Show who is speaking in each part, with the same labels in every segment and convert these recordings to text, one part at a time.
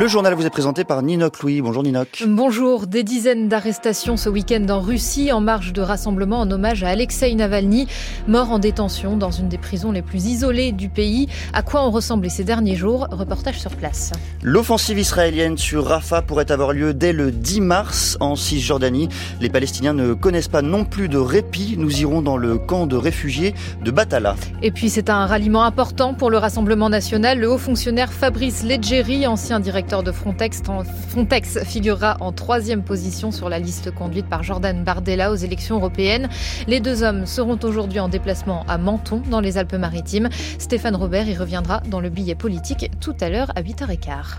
Speaker 1: Le journal vous est présenté par Ninoc Louis. Bonjour Ninoc.
Speaker 2: Bonjour. Des dizaines d'arrestations ce week-end en Russie en marge de rassemblement en hommage à Alexei Navalny, mort en détention dans une des prisons les plus isolées du pays. À quoi ont ressemblé ces derniers jours? Reportage sur place.
Speaker 1: L'offensive israélienne sur Rafah pourrait avoir lieu dès le 10 mars en Cisjordanie. Les Palestiniens ne connaissent pas non plus de répit. Nous irons dans le camp de réfugiés de Batala.
Speaker 2: Et puis c'est un ralliement important pour le Rassemblement national. Le haut fonctionnaire Fabrice Leggeri, ancien directeur directeur de Frontex, Frontex figurera en troisième position sur la liste conduite par Jordan Bardella aux élections européennes. Les deux hommes seront aujourd'hui en déplacement à Menton, dans les Alpes-Maritimes. Stéphane Robert y reviendra dans le billet politique tout à l'heure à 8h15.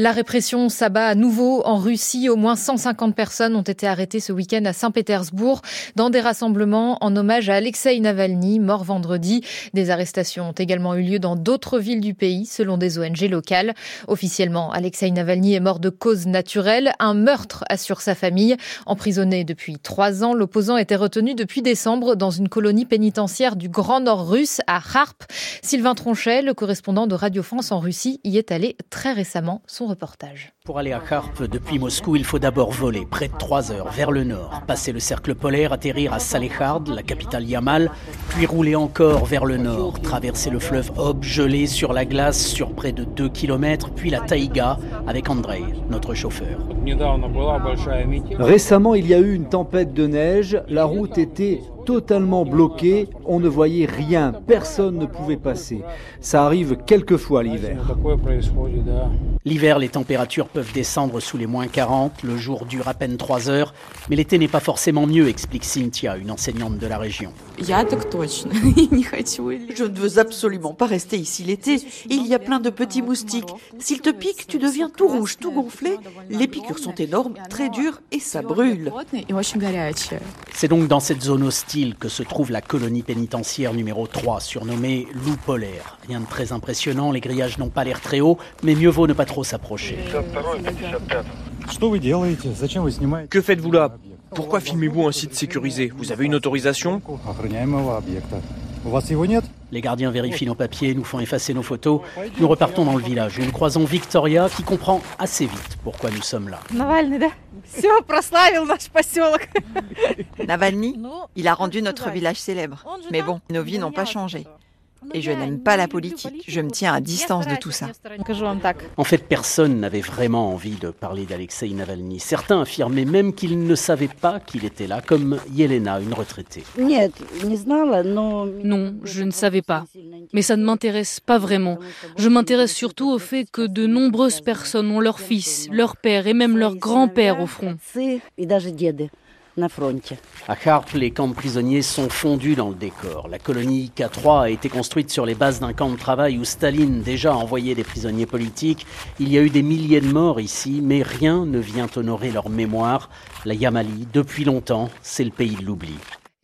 Speaker 2: La répression s'abat à nouveau en Russie. Au moins 150 personnes ont été arrêtées ce week-end à Saint-Pétersbourg dans des rassemblements en hommage à Alexei Navalny, mort vendredi. Des arrestations ont également eu lieu dans d'autres villes du pays, selon des ONG locales. Officiellement, Alexei Navalny est mort de cause naturelle. Un meurtre assure sa famille. Emprisonné depuis trois ans, l'opposant était retenu depuis décembre dans une colonie pénitentiaire du Grand Nord russe à Harp. Sylvain Tronchet, le correspondant de Radio France en Russie, y est allé très récemment. Reportage.
Speaker 3: Pour aller à Kharp depuis Moscou, il faut d'abord voler près de 3 heures vers le nord, passer le cercle polaire, atterrir à Salehard, la capitale Yamal, puis rouler encore vers le nord, traverser le fleuve Ob gelé sur la glace sur près de 2 km, puis la taïga avec Andrei, notre chauffeur.
Speaker 4: Récemment, il y a eu une tempête de neige, la route était totalement bloqué, on ne voyait rien, personne ne pouvait passer. Ça arrive quelquefois l'hiver.
Speaker 3: L'hiver, les températures peuvent descendre sous les moins 40, le jour dure à peine 3 heures, mais l'été n'est pas forcément mieux, explique Cynthia, une enseignante de la région.
Speaker 5: Je ne veux absolument pas rester ici l'été. Il y a plein de petits moustiques. S'ils te piquent, tu deviens tout rouge, tout gonflé. Les piqûres sont énormes, très dures et ça brûle.
Speaker 3: C'est donc dans cette zone hostile que se trouve la colonie pénitentiaire numéro 3, surnommée Loup polaire. Rien de très impressionnant, les grillages n'ont pas l'air très hauts, mais mieux vaut ne pas trop s'approcher.
Speaker 6: Que faites-vous là? Pourquoi filmez-vous un site sécurisé? Vous avez une autorisation?
Speaker 3: Les gardiens vérifient nos papiers, nous font effacer nos photos. Nous repartons dans le village nous croisons Victoria qui comprend assez vite pourquoi nous sommes là.
Speaker 5: Navalny, il a rendu notre village célèbre. Mais bon, nos vies n'ont pas changé. Et je n'aime pas la politique. Je me tiens à distance de tout ça.
Speaker 3: En fait, personne n'avait vraiment envie de parler d'Alexei Navalny. Certains affirmaient même qu'ils ne savaient pas qu'il était là, comme Yelena, une retraitée.
Speaker 7: Non, je ne savais pas. Mais ça ne m'intéresse pas vraiment. Je m'intéresse surtout au fait que de nombreuses personnes ont leur fils, leur père et même leur grand-père au front.
Speaker 3: À Kharp, les camps de prisonniers sont fondus dans le décor. La colonie K3 a été construite sur les bases d'un camp de travail où Staline déjà envoyait des prisonniers politiques. Il y a eu des milliers de morts ici, mais rien ne vient honorer leur mémoire. La Yamali, depuis longtemps, c'est le pays de l'oubli.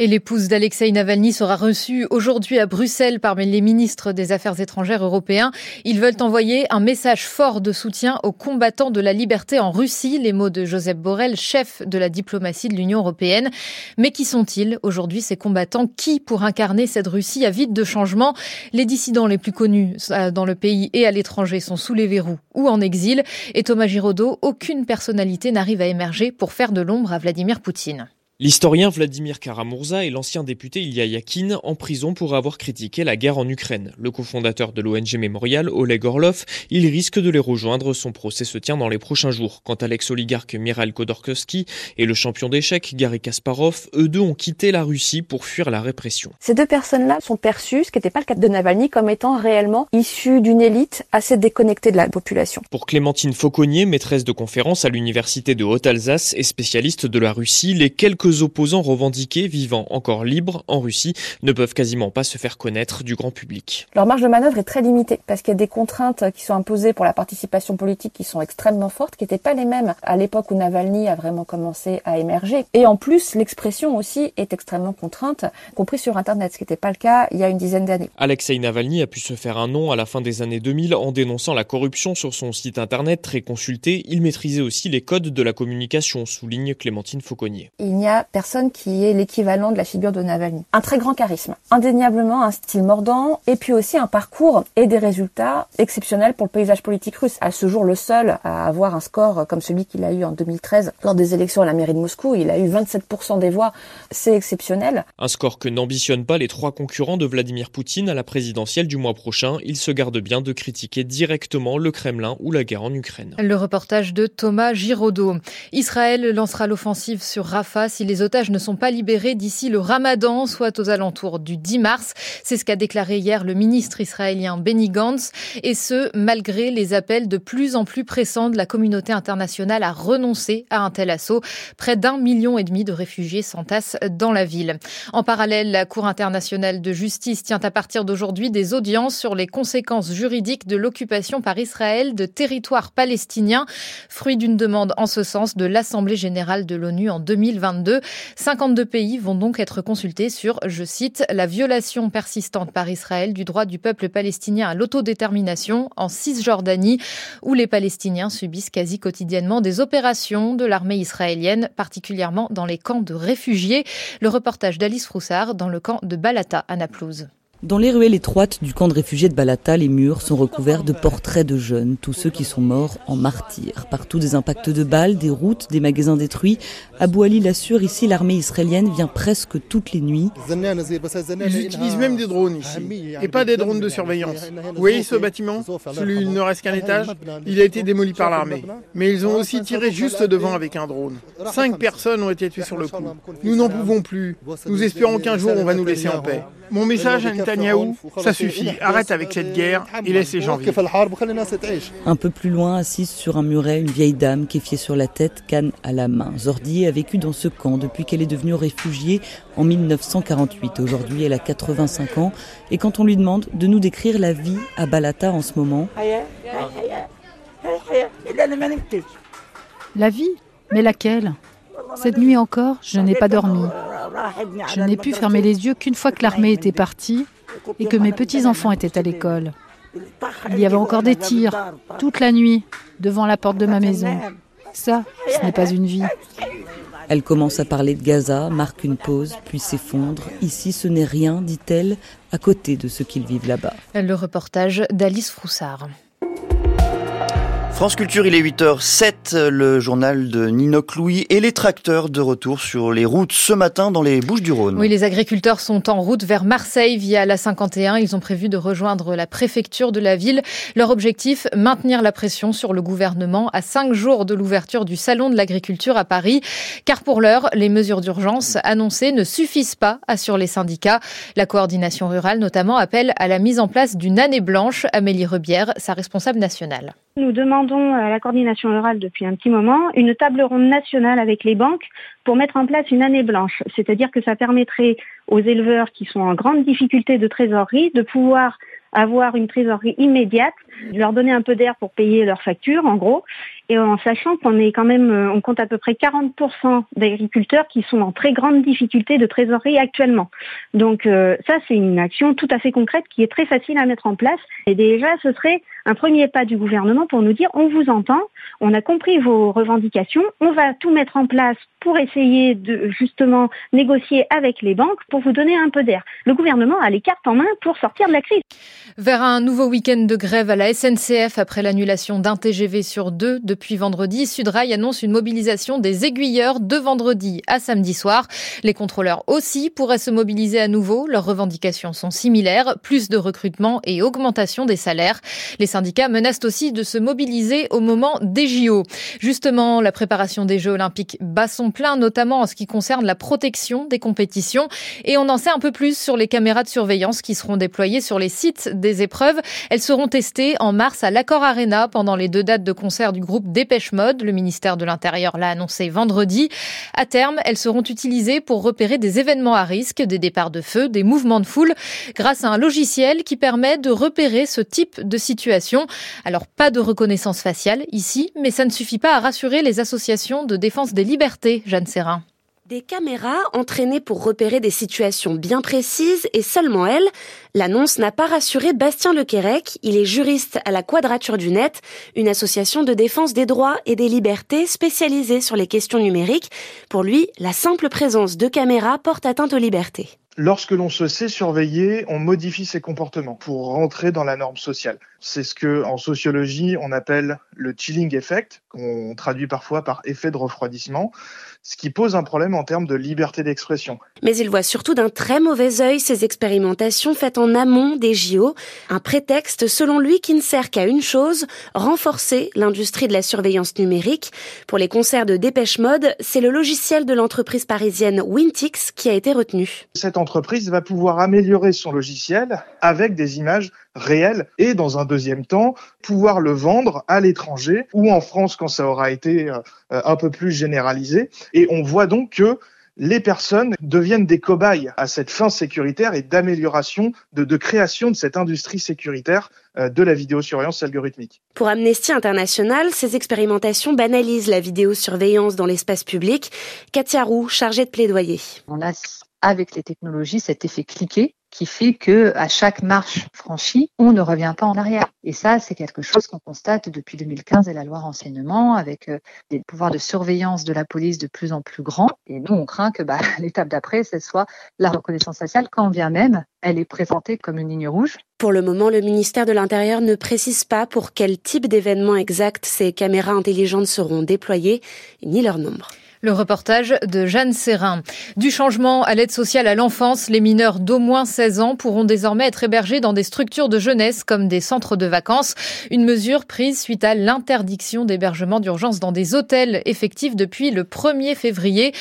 Speaker 2: Et l'épouse d'Alexei Navalny sera reçue aujourd'hui à Bruxelles parmi les ministres des Affaires étrangères européens. Ils veulent envoyer un message fort de soutien aux combattants de la liberté en Russie, les mots de Joseph Borrell, chef de la diplomatie de l'Union européenne. Mais qui sont-ils aujourd'hui ces combattants? Qui pour incarner cette Russie avide de changement? Les dissidents les plus connus euh, dans le pays et à l'étranger sont sous les verrous ou en exil. Et Thomas Giraudot, aucune personnalité n'arrive à émerger pour faire de l'ombre à Vladimir Poutine.
Speaker 6: L'historien Vladimir Karamurza et l'ancien député Ilya Yakin en prison pour avoir critiqué la guerre en Ukraine. Le cofondateur de l'ONG Mémorial, Oleg Orlov, il risque de les rejoindre. Son procès se tient dans les prochains jours. Quant à l'ex-oligarque Mikhail Khodorkovsky et le champion d'échecs Garry Kasparov, eux deux ont quitté la Russie pour fuir la répression.
Speaker 8: Ces deux personnes-là sont perçues, ce qui n'était pas le cas de Navalny, comme étant réellement issues d'une élite assez déconnectée de la population.
Speaker 6: Pour Clémentine Fauconnier, maîtresse de conférence à l'université de Haute-Alsace et spécialiste de la Russie, les quelques opposants revendiqués vivant encore libres en Russie ne peuvent quasiment pas se faire connaître du grand public.
Speaker 8: Leur marge de manœuvre est très limitée parce qu'il y a des contraintes qui sont imposées pour la participation politique qui sont extrêmement fortes, qui n'étaient pas les mêmes à l'époque où Navalny a vraiment commencé à émerger. Et en plus, l'expression aussi est extrêmement contrainte, compris sur Internet, ce qui n'était pas le cas il y a une dizaine d'années.
Speaker 6: Alexei Navalny a pu se faire un nom à la fin des années 2000 en dénonçant la corruption sur son site Internet très consulté. Il maîtrisait aussi les codes de la communication, souligne Clémentine Fauconnier.
Speaker 8: Il n'y a personne qui est l'équivalent de la figure de Navalny. Un très grand charisme, indéniablement un style mordant, et puis aussi un parcours et des résultats exceptionnels pour le paysage politique russe. À ce jour, le seul à avoir un score comme celui qu'il a eu en 2013 lors des élections à la mairie de Moscou, il a eu 27% des voix, c'est exceptionnel.
Speaker 6: Un score que n'ambitionnent pas les trois concurrents de Vladimir Poutine à la présidentielle du mois prochain. Il se garde bien de critiquer directement le Kremlin ou la guerre en Ukraine.
Speaker 2: Le reportage de Thomas Giraudot. Israël lancera l'offensive sur Rafah si les otages ne sont pas libérés d'ici le ramadan, soit aux alentours du 10 mars. C'est ce qu'a déclaré hier le ministre israélien Benny Gantz, et ce, malgré les appels de plus en plus pressants de la communauté internationale à renoncer à un tel assaut. Près d'un million et demi de réfugiés s'entassent dans la ville. En parallèle, la Cour internationale de justice tient à partir d'aujourd'hui des audiences sur les conséquences juridiques de l'occupation par Israël de territoires palestiniens, fruit d'une demande en ce sens de l'Assemblée générale de l'ONU en 2022. 52 pays vont donc être consultés sur, je cite, la violation persistante par Israël du droit du peuple palestinien à l'autodétermination en Cisjordanie, où les Palestiniens subissent quasi quotidiennement des opérations de l'armée israélienne, particulièrement dans les camps de réfugiés. Le reportage d'Alice Froussard dans le camp de Balata à Naplouse.
Speaker 9: Dans les ruelles étroites du camp de réfugiés de Balata, les murs sont recouverts de portraits de jeunes, tous ceux qui sont morts en martyrs. Partout des impacts de balles, des routes, des magasins détruits. Abou Ali l'assure, ici l'armée israélienne vient presque toutes les nuits.
Speaker 10: Ils utilisent même des drones ici, et pas des drones de surveillance. Vous voyez ce bâtiment? Celui il ne reste qu'un étage Il a été démoli par l'armée. Mais ils ont aussi tiré juste devant avec un drone. Cinq personnes ont été tuées sur le coup. Nous n'en pouvons plus. Nous espérons qu'un jour on va nous laisser en paix. Mon message à Netanyahou, ça suffit, arrête avec cette guerre et laisse les gens vivre.
Speaker 9: Un peu plus loin, assise sur un muret, une vieille dame qui fiée sur la tête, canne à la main. Zordi a vécu dans ce camp depuis qu'elle est devenue réfugiée en 1948. Aujourd'hui, elle a 85 ans et quand on lui demande de nous décrire la vie à Balata en ce moment...
Speaker 11: La vie Mais laquelle? Cette nuit encore, je n'ai pas dormi. Je n'ai pu fermer les yeux qu'une fois que l'armée était partie et que mes petits-enfants étaient à l'école. Il y avait encore des tirs toute la nuit devant la porte de ma maison. Ça, ce n'est pas une vie.
Speaker 9: Elle commence à parler de Gaza, marque une pause, puis s'effondre. Ici, ce n'est rien, dit-elle, à côté de ce qu'ils vivent là-bas.
Speaker 2: Le reportage d'Alice Froussard.
Speaker 1: France Culture, il est 8h07, le journal de Ninoc Louis et les tracteurs de retour sur les routes ce matin dans les Bouches du Rhône.
Speaker 2: Oui, les agriculteurs sont en route vers Marseille via la 51. Ils ont prévu de rejoindre la préfecture de la ville. Leur objectif, maintenir la pression sur le gouvernement à cinq jours de l'ouverture du Salon de l'agriculture à Paris. Car pour l'heure, les mesures d'urgence annoncées ne suffisent pas, assurent les syndicats. La coordination rurale notamment appelle à la mise en place d'une année blanche. Amélie Rebière, sa responsable nationale.
Speaker 12: Nous demandons à la coordination rurale depuis un petit moment une table ronde nationale avec les banques pour mettre en place une année blanche. C'est-à-dire que ça permettrait aux éleveurs qui sont en grande difficulté de trésorerie de pouvoir avoir une trésorerie immédiate, leur donner un peu d'air pour payer leurs factures, en gros, et en sachant qu'on est quand même, on compte à peu près 40% d'agriculteurs qui sont en très grande difficulté de trésorerie actuellement. Donc euh, ça, c'est une action tout à fait concrète qui est très facile à mettre en place. Et déjà, ce serait un premier pas du gouvernement pour nous dire on vous entend, on a compris vos revendications, on va tout mettre en place pour essayer de justement négocier avec les banques pour vous donner un peu d'air. Le gouvernement a les cartes en main pour sortir de la crise.
Speaker 2: Vers un nouveau week-end de grève à la SNCF après l'annulation d'un TGV sur deux depuis vendredi, Sudrail annonce une mobilisation des aiguilleurs de vendredi à samedi soir. Les contrôleurs aussi pourraient se mobiliser à nouveau. Leurs revendications sont similaires, plus de recrutement et augmentation des salaires. Les syndicats menacent aussi de se mobiliser au moment des JO. Justement, la préparation des Jeux olympiques bat son plein, notamment en ce qui concerne la protection des compétitions. Et on en sait un peu plus sur les caméras de surveillance qui seront déployées sur les sites des épreuves. Elles seront testées en mars à l'Accor Arena pendant les deux dates de concert du groupe Dépêche Mode. Le ministère de l'Intérieur l'a annoncé vendredi. À terme, elles seront utilisées pour repérer des événements à risque, des départs de feu, des mouvements de foule, grâce à un logiciel qui permet de repérer ce type de situation. Alors, pas de reconnaissance faciale ici, mais ça ne suffit pas à rassurer les associations de défense des libertés, Jeanne Serrin.
Speaker 13: Des caméras entraînées pour repérer des situations bien précises et seulement elles. L'annonce n'a pas rassuré Bastien Lequérec. Il est juriste à la Quadrature du Net, une association de défense des droits et des libertés spécialisée sur les questions numériques. Pour lui, la simple présence de caméras porte atteinte aux libertés.
Speaker 14: Lorsque l'on se sait surveiller, on modifie ses comportements pour rentrer dans la norme sociale. C'est ce que, en sociologie, on appelle le chilling effect, qu'on traduit parfois par effet de refroidissement, ce qui pose un problème en termes de liberté d'expression.
Speaker 13: Mais il voit surtout d'un très mauvais œil ces expérimentations faites en amont des JO, un prétexte selon lui qui ne sert qu'à une chose, renforcer l'industrie de la surveillance numérique. Pour les concerts de Dépêche Mode, c'est le logiciel de l'entreprise parisienne Wintix qui a été retenu.
Speaker 14: Cette entreprise va pouvoir améliorer son logiciel avec des images réelles et dans un deuxième temps pouvoir le vendre à l'étranger ou en France quand ça aura été euh, un peu plus généralisé. Et on voit donc que les personnes deviennent des cobayes à cette fin sécuritaire et d'amélioration, de, de, création de cette industrie sécuritaire euh, de la vidéosurveillance algorithmique.
Speaker 13: Pour Amnesty International, ces expérimentations banalisent la vidéosurveillance dans l'espace public. Katia Roux, chargée de plaidoyer.
Speaker 15: On a avec les technologies cet effet cliqué qui fait que à chaque marche franchie, on ne revient pas en arrière. Et ça, c'est quelque chose qu'on constate depuis 2015 et la loi renseignement, avec euh, des pouvoirs de surveillance de la police de plus en plus grands. Et nous, on craint que bah, l'étape d'après, ce soit la reconnaissance faciale, quand bien même elle est présentée comme une ligne rouge.
Speaker 13: Pour le moment, le ministère de l'Intérieur ne précise pas pour quel type d'événement exact ces caméras intelligentes seront déployées, ni leur nombre.
Speaker 2: Le reportage de Jeanne Serrin. Du changement à l'aide sociale à l'enfance, les mineurs d'au moins 16 ans pourront désormais être hébergés dans des structures de jeunesse comme des centres de vacances. Une mesure prise suite à l'interdiction d'hébergement d'urgence dans des hôtels effectifs depuis le 1er février.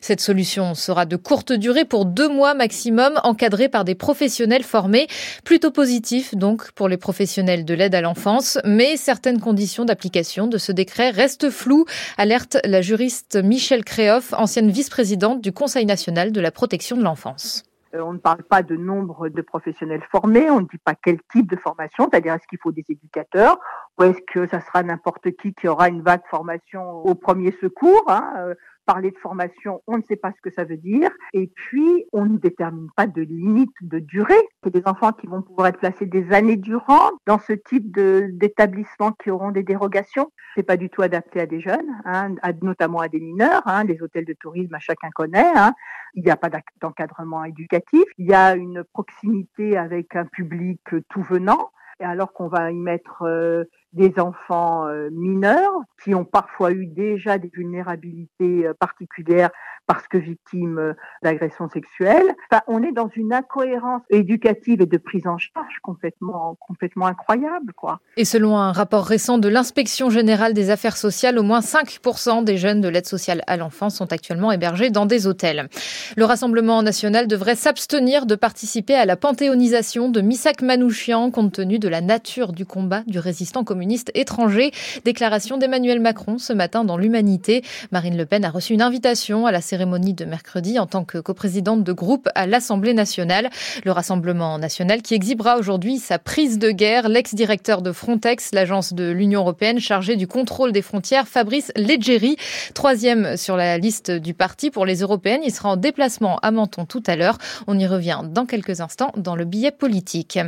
Speaker 2: Cette solution sera de courte durée pour deux mois maximum, encadrée par des professionnels formés. Plutôt positif donc pour les professionnels de l'aide à l'enfance, mais certaines conditions d'application de ce décret restent floues, alerte la juriste Michel Michel Créoff, ancienne vice-présidente du Conseil national de la protection de l'enfance.
Speaker 16: Euh, on ne parle pas de nombre de professionnels formés, on ne dit pas quel type de formation, c'est-à-dire est-ce qu'il faut des éducateurs ou est-ce que ça sera n'importe qui qui aura une vague formation au premier secours. Hein, euh, parler de formation, on ne sait pas ce que ça veut dire. Et puis, on ne détermine pas de limite de durée. C'est des enfants qui vont pouvoir être placés des années durant dans ce type d'établissement qui auront des dérogations. C'est pas du tout adapté à des jeunes, hein, notamment à des mineurs. Hein, les hôtels de tourisme, à chacun connaît. Hein. Il n'y a pas d'encadrement éducatif. Il y a une proximité avec un public tout venant alors qu'on va y mettre euh, des enfants euh, mineurs qui ont parfois eu déjà des vulnérabilités euh, particulières parce que victimes euh, d'agressions sexuelles. On est dans une incohérence éducative et de prise en charge complètement, complètement incroyable, quoi.
Speaker 2: Et selon un rapport récent de l'inspection générale des affaires sociales, au moins 5% des jeunes de l'aide sociale à l'enfance sont actuellement hébergés dans des hôtels. Le Rassemblement national devrait s'abstenir de participer à la panthéonisation de Misak Manouchian compte tenu de la nature du combat du résistant communiste étranger. Déclaration d'Emmanuel Macron ce matin dans l'Humanité. Marine Le Pen a reçu une invitation à la cérémonie de mercredi en tant que coprésidente de groupe à l'Assemblée nationale. Le Rassemblement national qui exhibera aujourd'hui sa prise de guerre. L'ex-directeur de Frontex, l'agence de l'Union européenne chargée du contrôle des frontières, Fabrice Leggeri, troisième sur la liste du parti pour les européennes. Il sera en déplacement à Menton tout à l'heure. On y revient dans quelques instants dans le billet politique.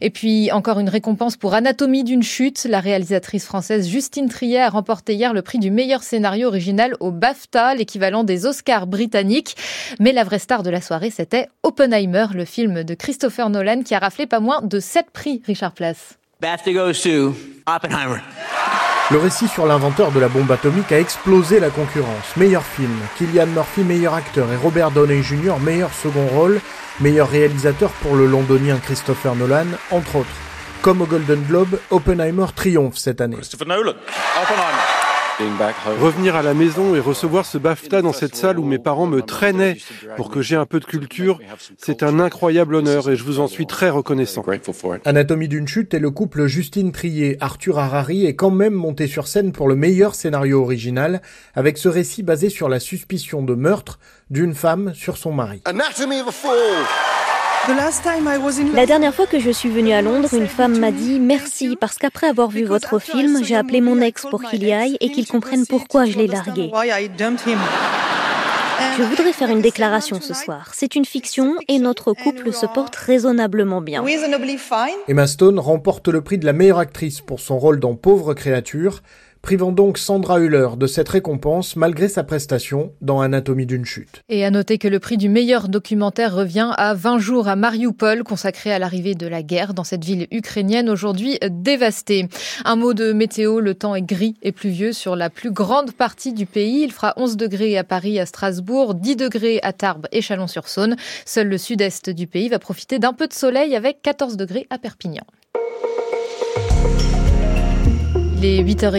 Speaker 2: Et puis encore une récompense pour Anatomie d'une chute. La réalisatrice française Justine Triet a remporté hier le prix du meilleur scénario original au BAFTA, l'équivalent des Oscars britannique. Mais la vraie star de la soirée, c'était Oppenheimer, le film de Christopher Nolan qui a raflé pas moins de 7 prix, Richard Place.
Speaker 17: Oppenheimer. Le récit sur l'inventeur de la bombe atomique a explosé la concurrence. Meilleur film, Killian Murphy meilleur acteur et Robert Downey Jr. meilleur second rôle, meilleur réalisateur pour le londonien Christopher Nolan, entre autres. Comme au Golden Globe, Oppenheimer triomphe cette année. Christopher Nolan. Oppenheimer.
Speaker 18: Revenir à la maison et recevoir ce BAFTA dans cette salle où mes parents me traînaient pour que j'ai un peu de culture, c'est un incroyable honneur et je vous en suis très reconnaissant.
Speaker 17: Anatomie d'une chute et le couple Justine Trier, Arthur Harari est quand même monté sur scène pour le meilleur scénario original avec ce récit basé sur la suspicion de meurtre d'une femme sur son mari.
Speaker 19: La dernière fois que je suis venue à Londres, une femme m'a dit merci parce qu'après avoir vu votre film, j'ai appelé mon ex pour qu'il y aille et qu'il comprenne pourquoi je l'ai largué. Je voudrais faire une déclaration ce soir. C'est une fiction et notre couple se porte raisonnablement bien.
Speaker 17: Emma Stone remporte le prix de la meilleure actrice pour son rôle dans Pauvre créature privant donc Sandra Hüller de cette récompense malgré sa prestation dans Anatomie d'une chute.
Speaker 2: Et à noter que le prix du meilleur documentaire revient à 20 jours à Mariupol, consacré à l'arrivée de la guerre dans cette ville ukrainienne aujourd'hui dévastée. Un mot de météo, le temps est gris et pluvieux sur la plus grande partie du pays. Il fera 11 degrés à Paris, à Strasbourg, 10 degrés à Tarbes et Chalon-sur-Saône. Seul le sud-est du pays va profiter d'un peu de soleil avec 14 degrés à Perpignan. Il est 8h15.